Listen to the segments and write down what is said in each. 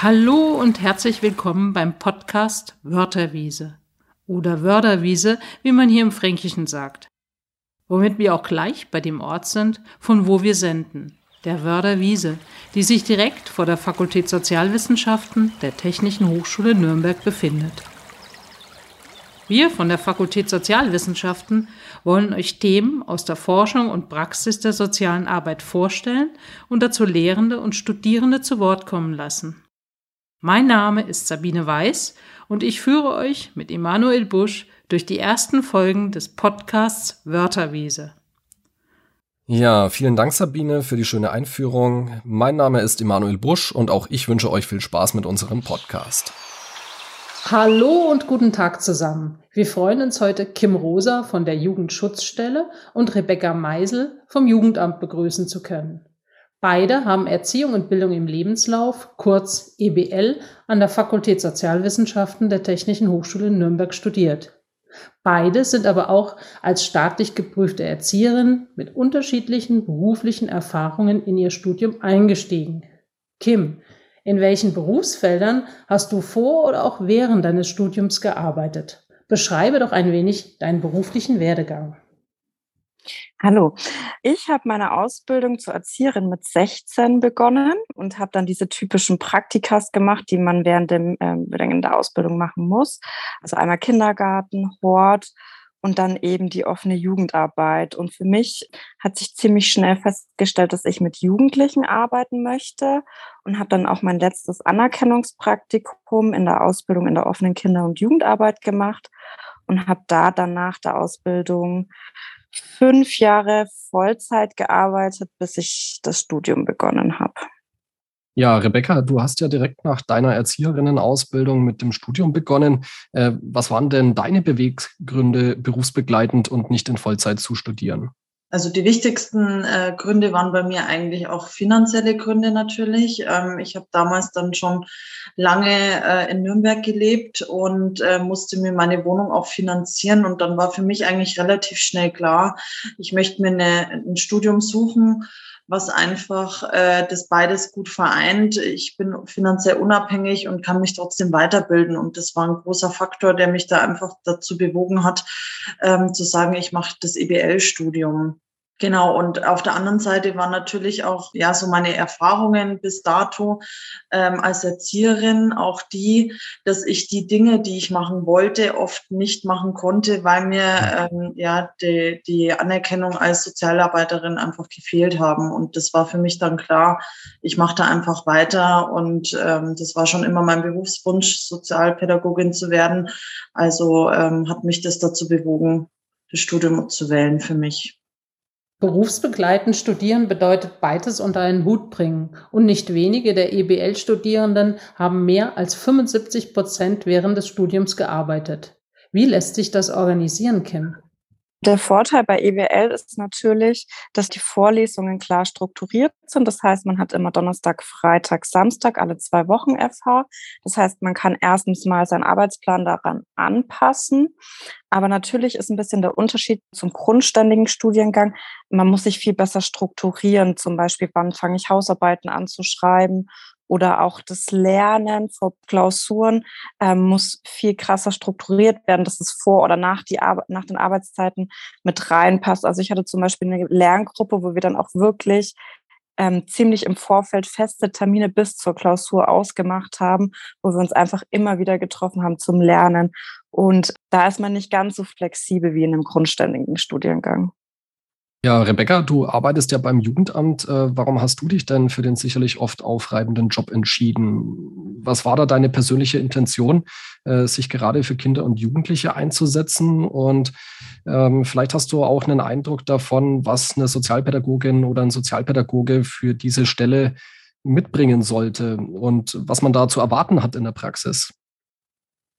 Hallo und herzlich willkommen beim Podcast Wörterwiese oder Wörderwiese, wie man hier im Fränkischen sagt. Womit wir auch gleich bei dem Ort sind, von wo wir senden, der Wörderwiese, die sich direkt vor der Fakultät Sozialwissenschaften der Technischen Hochschule Nürnberg befindet. Wir von der Fakultät Sozialwissenschaften wollen euch Themen aus der Forschung und Praxis der sozialen Arbeit vorstellen und dazu Lehrende und Studierende zu Wort kommen lassen. Mein Name ist Sabine Weiß und ich führe euch mit Emanuel Busch durch die ersten Folgen des Podcasts Wörterwiese. Ja, vielen Dank Sabine für die schöne Einführung. Mein Name ist Emanuel Busch und auch ich wünsche euch viel Spaß mit unserem Podcast. Hallo und guten Tag zusammen. Wir freuen uns heute Kim Rosa von der Jugendschutzstelle und Rebecca Meisel vom Jugendamt begrüßen zu können. Beide haben Erziehung und Bildung im Lebenslauf, kurz EBL, an der Fakultät Sozialwissenschaften der Technischen Hochschule Nürnberg studiert. Beide sind aber auch als staatlich geprüfte Erzieherin mit unterschiedlichen beruflichen Erfahrungen in ihr Studium eingestiegen. Kim, in welchen Berufsfeldern hast du vor oder auch während deines Studiums gearbeitet? Beschreibe doch ein wenig deinen beruflichen Werdegang. Hallo, ich habe meine Ausbildung zur Erzieherin mit 16 begonnen und habe dann diese typischen Praktikas gemacht, die man während, dem, äh, der Ausbildung machen muss. Also einmal Kindergarten, Hort und dann eben die offene Jugendarbeit. Und für mich hat sich ziemlich schnell festgestellt, dass ich mit Jugendlichen arbeiten möchte und habe dann auch mein letztes Anerkennungspraktikum in der Ausbildung in der offenen Kinder- und Jugendarbeit gemacht und habe da dann nach der Ausbildung fünf Jahre Vollzeit gearbeitet, bis ich das Studium begonnen habe. Ja, Rebecca, du hast ja direkt nach deiner Erzieherinnenausbildung mit dem Studium begonnen. Äh, was waren denn deine Beweggründe, berufsbegleitend und nicht in Vollzeit zu studieren? Also die wichtigsten äh, Gründe waren bei mir eigentlich auch finanzielle Gründe natürlich. Ähm, ich habe damals dann schon lange äh, in Nürnberg gelebt und äh, musste mir meine Wohnung auch finanzieren. Und dann war für mich eigentlich relativ schnell klar, ich möchte mir eine, ein Studium suchen, was einfach äh, das beides gut vereint. Ich bin finanziell unabhängig und kann mich trotzdem weiterbilden. Und das war ein großer Faktor, der mich da einfach dazu bewogen hat, ähm, zu sagen, ich mache das EBL-Studium. Genau, und auf der anderen Seite waren natürlich auch ja so meine Erfahrungen bis dato ähm, als Erzieherin auch die, dass ich die Dinge, die ich machen wollte, oft nicht machen konnte, weil mir ähm, ja die, die Anerkennung als Sozialarbeiterin einfach gefehlt haben. Und das war für mich dann klar, ich mache da einfach weiter und ähm, das war schon immer mein Berufswunsch, Sozialpädagogin zu werden. Also ähm, hat mich das dazu bewogen, das Studium zu wählen für mich. Berufsbegleitend studieren bedeutet beides unter einen Hut bringen. Und nicht wenige der EBL-Studierenden haben mehr als 75 Prozent während des Studiums gearbeitet. Wie lässt sich das organisieren, Kim? Der Vorteil bei EWL ist natürlich, dass die Vorlesungen klar strukturiert sind. Das heißt, man hat immer Donnerstag, Freitag, Samstag, alle zwei Wochen FH. Das heißt, man kann erstens mal seinen Arbeitsplan daran anpassen. Aber natürlich ist ein bisschen der Unterschied zum grundständigen Studiengang. Man muss sich viel besser strukturieren. Zum Beispiel, wann fange ich Hausarbeiten an zu schreiben oder auch das Lernen vor Klausuren ähm, muss viel krasser strukturiert werden, dass es vor oder nach, die nach den Arbeitszeiten mit reinpasst. Also ich hatte zum Beispiel eine Lerngruppe, wo wir dann auch wirklich ähm, ziemlich im Vorfeld feste Termine bis zur Klausur ausgemacht haben, wo wir uns einfach immer wieder getroffen haben zum Lernen. Und da ist man nicht ganz so flexibel wie in einem grundständigen Studiengang. Ja, Rebecca, du arbeitest ja beim Jugendamt. Äh, warum hast du dich denn für den sicherlich oft aufreibenden Job entschieden? Was war da deine persönliche Intention, äh, sich gerade für Kinder und Jugendliche einzusetzen? Und ähm, vielleicht hast du auch einen Eindruck davon, was eine Sozialpädagogin oder ein Sozialpädagoge für diese Stelle mitbringen sollte und was man da zu erwarten hat in der Praxis.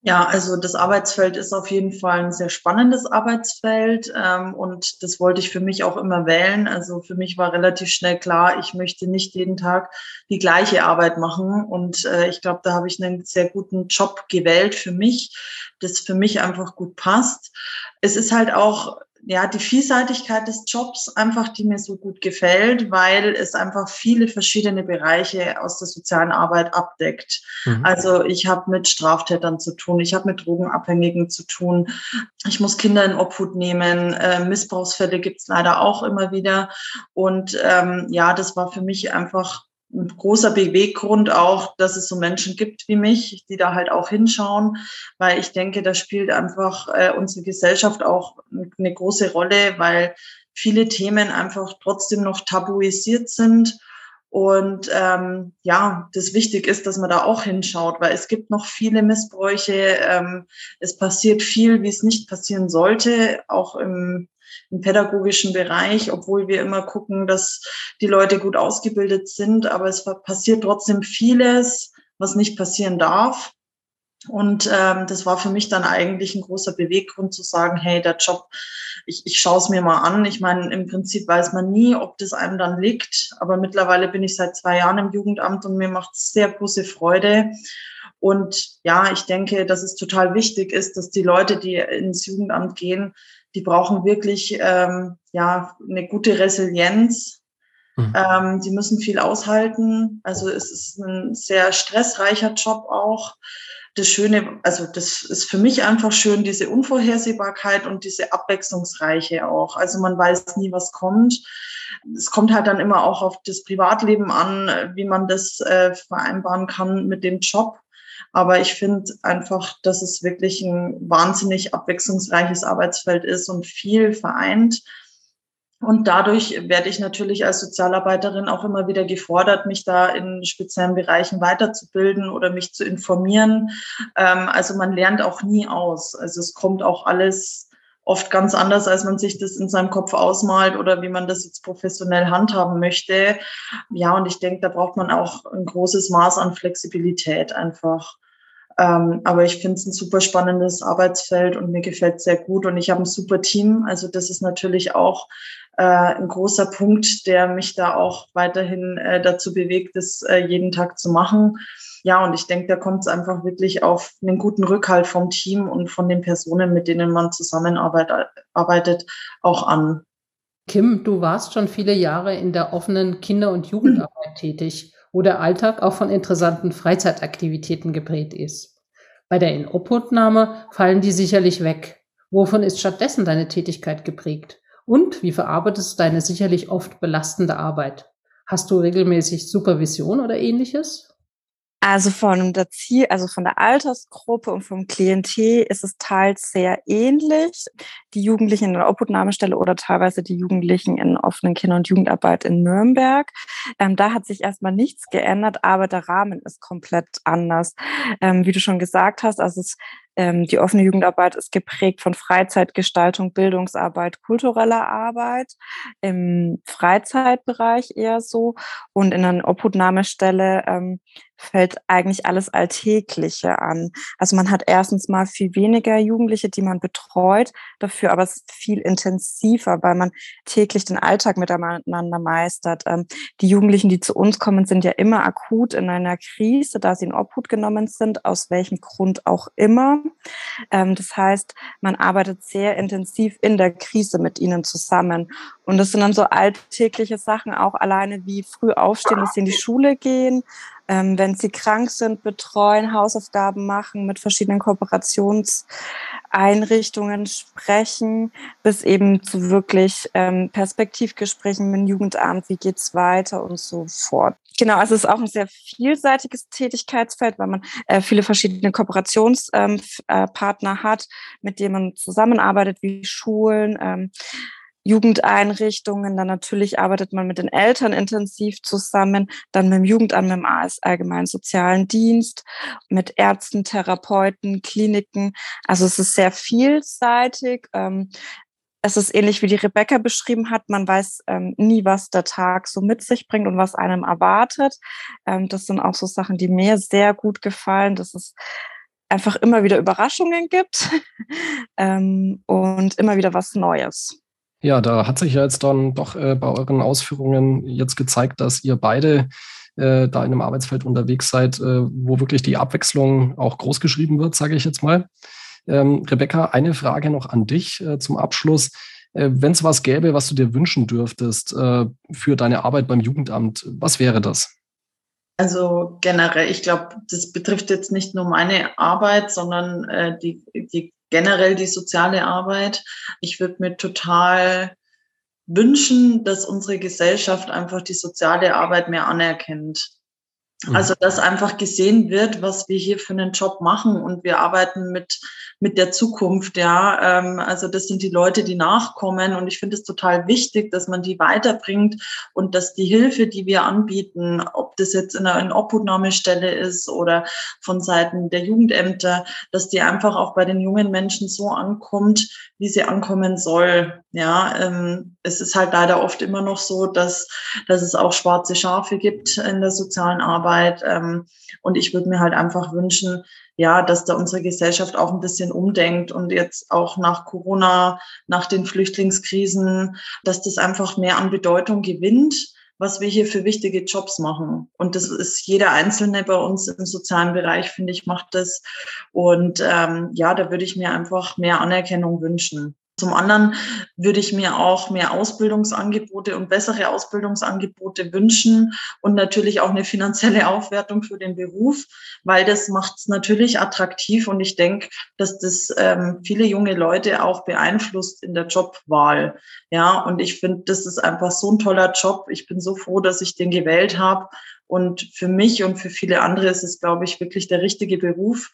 Ja, also das Arbeitsfeld ist auf jeden Fall ein sehr spannendes Arbeitsfeld ähm, und das wollte ich für mich auch immer wählen. Also für mich war relativ schnell klar, ich möchte nicht jeden Tag die gleiche Arbeit machen und äh, ich glaube, da habe ich einen sehr guten Job gewählt für mich, das für mich einfach gut passt. Es ist halt auch ja, die Vielseitigkeit des Jobs einfach, die mir so gut gefällt, weil es einfach viele verschiedene Bereiche aus der sozialen Arbeit abdeckt. Mhm. Also ich habe mit Straftätern zu tun, ich habe mit Drogenabhängigen zu tun, ich muss Kinder in Obhut nehmen, äh, Missbrauchsfälle gibt's leider auch immer wieder. Und ähm, ja, das war für mich einfach ein großer Beweggrund auch, dass es so Menschen gibt wie mich, die da halt auch hinschauen, weil ich denke, da spielt einfach äh, unsere Gesellschaft auch eine große Rolle, weil viele Themen einfach trotzdem noch tabuisiert sind. Und ähm, ja, das wichtig ist, dass man da auch hinschaut, weil es gibt noch viele Missbräuche. Ähm, es passiert viel, wie es nicht passieren sollte, auch im im pädagogischen Bereich, obwohl wir immer gucken, dass die Leute gut ausgebildet sind. Aber es passiert trotzdem vieles, was nicht passieren darf. Und ähm, das war für mich dann eigentlich ein großer Beweggrund zu sagen, hey, der Job, ich, ich schaue es mir mal an. Ich meine, im Prinzip weiß man nie, ob das einem dann liegt. Aber mittlerweile bin ich seit zwei Jahren im Jugendamt und mir macht es sehr große Freude. Und ja, ich denke, dass es total wichtig ist, dass die Leute, die ins Jugendamt gehen, die brauchen wirklich ähm, ja eine gute Resilienz. Mhm. Ähm, die müssen viel aushalten. Also es ist ein sehr stressreicher Job auch. Das Schöne, also das ist für mich einfach schön, diese Unvorhersehbarkeit und diese Abwechslungsreiche auch. Also man weiß nie, was kommt. Es kommt halt dann immer auch auf das Privatleben an, wie man das äh, vereinbaren kann mit dem Job. Aber ich finde einfach, dass es wirklich ein wahnsinnig abwechslungsreiches Arbeitsfeld ist und viel vereint. Und dadurch werde ich natürlich als Sozialarbeiterin auch immer wieder gefordert, mich da in speziellen Bereichen weiterzubilden oder mich zu informieren. Ähm, also man lernt auch nie aus. Also es kommt auch alles oft ganz anders, als man sich das in seinem Kopf ausmalt oder wie man das jetzt professionell handhaben möchte. Ja, und ich denke, da braucht man auch ein großes Maß an Flexibilität einfach. Ähm, aber ich finde es ein super spannendes Arbeitsfeld und mir gefällt es sehr gut und ich habe ein super Team. Also das ist natürlich auch äh, ein großer Punkt, der mich da auch weiterhin äh, dazu bewegt, das äh, jeden Tag zu machen ja, und ich denke, da kommt es einfach wirklich auf einen guten Rückhalt vom Team und von den Personen, mit denen man zusammenarbeitet, auch an. Kim, du warst schon viele Jahre in der offenen Kinder- und Jugendarbeit tätig, wo der Alltag auch von interessanten Freizeitaktivitäten geprägt ist. Bei der Inobhutnahme fallen die sicherlich weg. Wovon ist stattdessen deine Tätigkeit geprägt? Und wie verarbeitest du deine sicherlich oft belastende Arbeit? Hast du regelmäßig Supervision oder ähnliches? Also von der Ziel, also von der Altersgruppe und vom Klientel ist es teils sehr ähnlich. Die Jugendlichen in der Obhutnahmestelle oder teilweise die Jugendlichen in offenen Kinder- und Jugendarbeit in Nürnberg. Ähm, da hat sich erstmal nichts geändert, aber der Rahmen ist komplett anders. Ähm, wie du schon gesagt hast, also es ähm, die offene Jugendarbeit ist geprägt von Freizeitgestaltung, Bildungsarbeit, kultureller Arbeit, im Freizeitbereich eher so. Und in einer Obhutnahmestelle ähm, fällt eigentlich alles Alltägliche an. Also man hat erstens mal viel weniger Jugendliche, die man betreut, dafür aber viel intensiver, weil man täglich den Alltag miteinander meistert. Ähm, die Jugendlichen, die zu uns kommen, sind ja immer akut in einer Krise, da sie in Obhut genommen sind, aus welchem Grund auch immer. Ähm, das heißt, man arbeitet sehr intensiv in der Krise mit ihnen zusammen. Und das sind dann so alltägliche Sachen, auch alleine wie früh aufstehen, dass sie in die Schule gehen, ähm, wenn sie krank sind, betreuen, Hausaufgaben machen, mit verschiedenen Kooperationseinrichtungen sprechen, bis eben zu wirklich ähm, Perspektivgesprächen mit dem Jugendamt, wie geht's weiter und so fort. Genau, also es ist auch ein sehr vielseitiges Tätigkeitsfeld, weil man äh, viele verschiedene Kooperationspartner ähm, äh, hat, mit denen man zusammenarbeitet, wie Schulen, ähm, Jugendeinrichtungen. Dann natürlich arbeitet man mit den Eltern intensiv zusammen, dann mit dem Jugendamt, mit dem AS Allgemeinen Sozialen Dienst, mit Ärzten, Therapeuten, Kliniken. Also es ist sehr vielseitig. Ähm, es ist ähnlich wie die Rebecca beschrieben hat. Man weiß ähm, nie, was der Tag so mit sich bringt und was einem erwartet. Ähm, das sind auch so Sachen, die mir sehr gut gefallen, dass es einfach immer wieder Überraschungen gibt ähm, und immer wieder was Neues. Ja, da hat sich ja jetzt dann doch äh, bei euren Ausführungen jetzt gezeigt, dass ihr beide äh, da in einem Arbeitsfeld unterwegs seid, äh, wo wirklich die Abwechslung auch groß geschrieben wird, sage ich jetzt mal. Ähm, Rebecca, eine Frage noch an dich äh, zum Abschluss. Äh, Wenn es was gäbe, was du dir wünschen dürftest äh, für deine Arbeit beim Jugendamt, was wäre das? Also generell, ich glaube, das betrifft jetzt nicht nur meine Arbeit, sondern die, die generell die soziale Arbeit. Ich würde mir total wünschen, dass unsere Gesellschaft einfach die soziale Arbeit mehr anerkennt. Mhm. Also, dass einfach gesehen wird, was wir hier für einen Job machen und wir arbeiten mit mit der Zukunft, ja. Ähm, also das sind die Leute, die nachkommen und ich finde es total wichtig, dass man die weiterbringt und dass die Hilfe, die wir anbieten, ob das jetzt in einer Obhutnahmestelle ist oder von Seiten der Jugendämter, dass die einfach auch bei den jungen Menschen so ankommt, wie sie ankommen soll. Ja, ähm, es ist halt leider oft immer noch so, dass, dass es auch schwarze Schafe gibt in der sozialen Arbeit. Ähm, und ich würde mir halt einfach wünschen, ja, dass da unsere Gesellschaft auch ein bisschen umdenkt und jetzt auch nach Corona, nach den Flüchtlingskrisen, dass das einfach mehr an Bedeutung gewinnt, was wir hier für wichtige Jobs machen. Und das ist jeder Einzelne bei uns im sozialen Bereich, finde ich, macht das. Und ähm, ja, da würde ich mir einfach mehr Anerkennung wünschen. Zum anderen würde ich mir auch mehr Ausbildungsangebote und bessere Ausbildungsangebote wünschen und natürlich auch eine finanzielle Aufwertung für den Beruf, weil das macht es natürlich attraktiv und ich denke, dass das ähm, viele junge Leute auch beeinflusst in der Jobwahl. Ja, und ich finde, das ist einfach so ein toller Job. Ich bin so froh, dass ich den gewählt habe. Und für mich und für viele andere ist es, glaube ich, wirklich der richtige Beruf.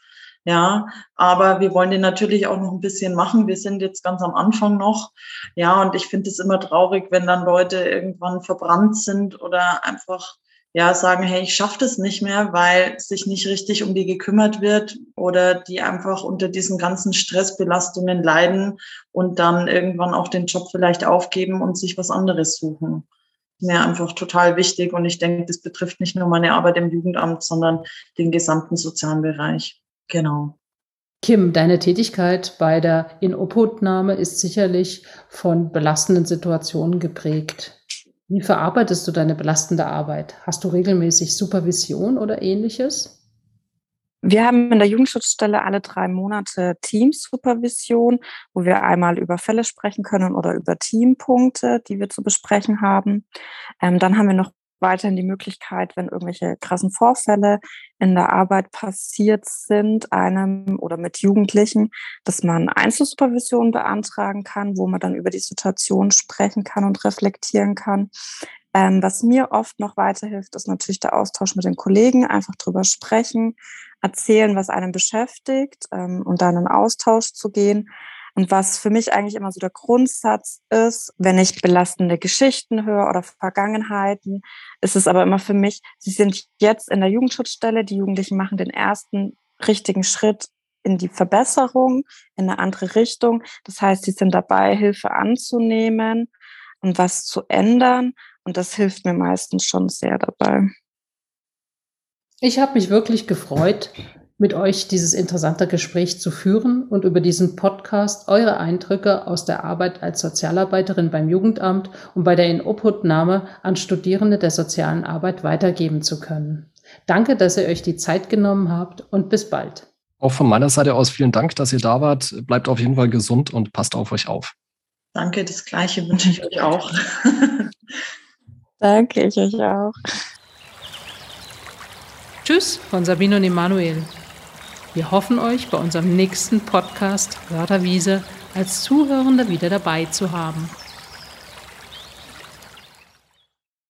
Ja, aber wir wollen den natürlich auch noch ein bisschen machen. Wir sind jetzt ganz am Anfang noch. Ja, und ich finde es immer traurig, wenn dann Leute irgendwann verbrannt sind oder einfach ja sagen, hey, ich schaffe das nicht mehr, weil sich nicht richtig um die gekümmert wird oder die einfach unter diesen ganzen Stressbelastungen leiden und dann irgendwann auch den Job vielleicht aufgeben und sich was anderes suchen. Mir einfach total wichtig und ich denke, das betrifft nicht nur meine Arbeit im Jugendamt, sondern den gesamten sozialen Bereich. Genau. Kim, deine Tätigkeit bei der Inobhutnahme ist sicherlich von belastenden Situationen geprägt. Wie verarbeitest du deine belastende Arbeit? Hast du regelmäßig Supervision oder ähnliches? Wir haben in der Jugendschutzstelle alle drei Monate Teamsupervision, wo wir einmal über Fälle sprechen können oder über Teampunkte, die wir zu besprechen haben. Ähm, dann haben wir noch weiterhin die Möglichkeit, wenn irgendwelche krassen Vorfälle in der Arbeit passiert sind, einem oder mit Jugendlichen, dass man Einzelsupervision beantragen kann, wo man dann über die Situation sprechen kann und reflektieren kann. Ähm, was mir oft noch weiterhilft, ist natürlich der Austausch mit den Kollegen, einfach drüber sprechen, erzählen, was einen beschäftigt ähm, und dann in Austausch zu gehen. Und was für mich eigentlich immer so der Grundsatz ist, wenn ich belastende Geschichten höre oder Vergangenheiten, ist es aber immer für mich, sie sind jetzt in der Jugendschutzstelle, die Jugendlichen machen den ersten richtigen Schritt in die Verbesserung, in eine andere Richtung. Das heißt, sie sind dabei, Hilfe anzunehmen und was zu ändern. Und das hilft mir meistens schon sehr dabei. Ich habe mich wirklich gefreut, mit euch dieses interessante Gespräch zu führen und über diesen Podcast eure Eindrücke aus der Arbeit als Sozialarbeiterin beim Jugendamt und bei der Inobhutnahme an Studierende der sozialen Arbeit weitergeben zu können. Danke, dass ihr euch die Zeit genommen habt und bis bald. Auch von meiner Seite aus vielen Dank, dass ihr da wart. Bleibt auf jeden Fall gesund und passt auf euch auf. Danke, das Gleiche wünsche ich euch auch. Danke, ich euch auch. Tschüss von Sabine und Emanuel. Wir hoffen euch bei unserem nächsten Podcast Wörterwiese als Zuhörende wieder dabei zu haben.